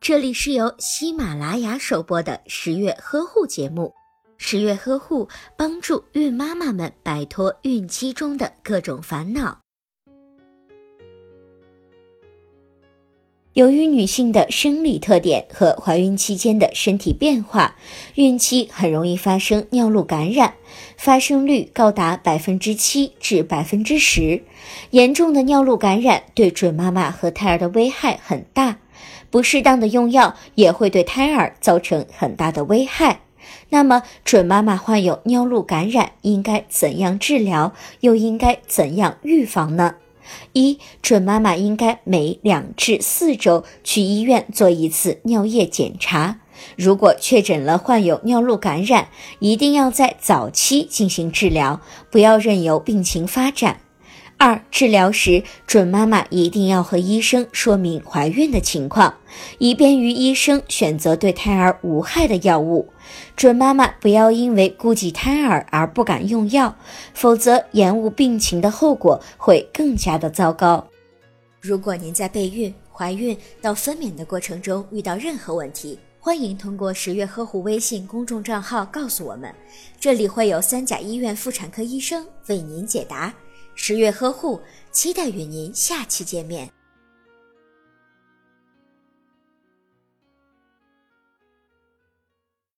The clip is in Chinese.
这里是由喜马拉雅首播的十月呵护节目。十月呵护帮助孕妈妈们摆脱孕期中的各种烦恼。由于女性的生理特点和怀孕期间的身体变化，孕期很容易发生尿路感染，发生率高达百分之七至百分之十。严重的尿路感染对准妈妈和胎儿的危害很大，不适当的用药也会对胎儿造成很大的危害。那么，准妈妈患有尿路感染应该怎样治疗，又应该怎样预防呢？一准妈妈应该每两至四周去医院做一次尿液检查。如果确诊了患有尿路感染，一定要在早期进行治疗，不要任由病情发展。二治疗时，准妈妈一定要和医生说明怀孕的情况，以便于医生选择对胎儿无害的药物。准妈妈不要因为顾及胎儿而不敢用药，否则延误病情的后果会更加的糟糕。如果您在备孕、怀孕到分娩的过程中遇到任何问题，欢迎通过十月呵护微信公众账号告诉我们，这里会有三甲医院妇产科医生为您解答。十月呵护，期待与您下期见面。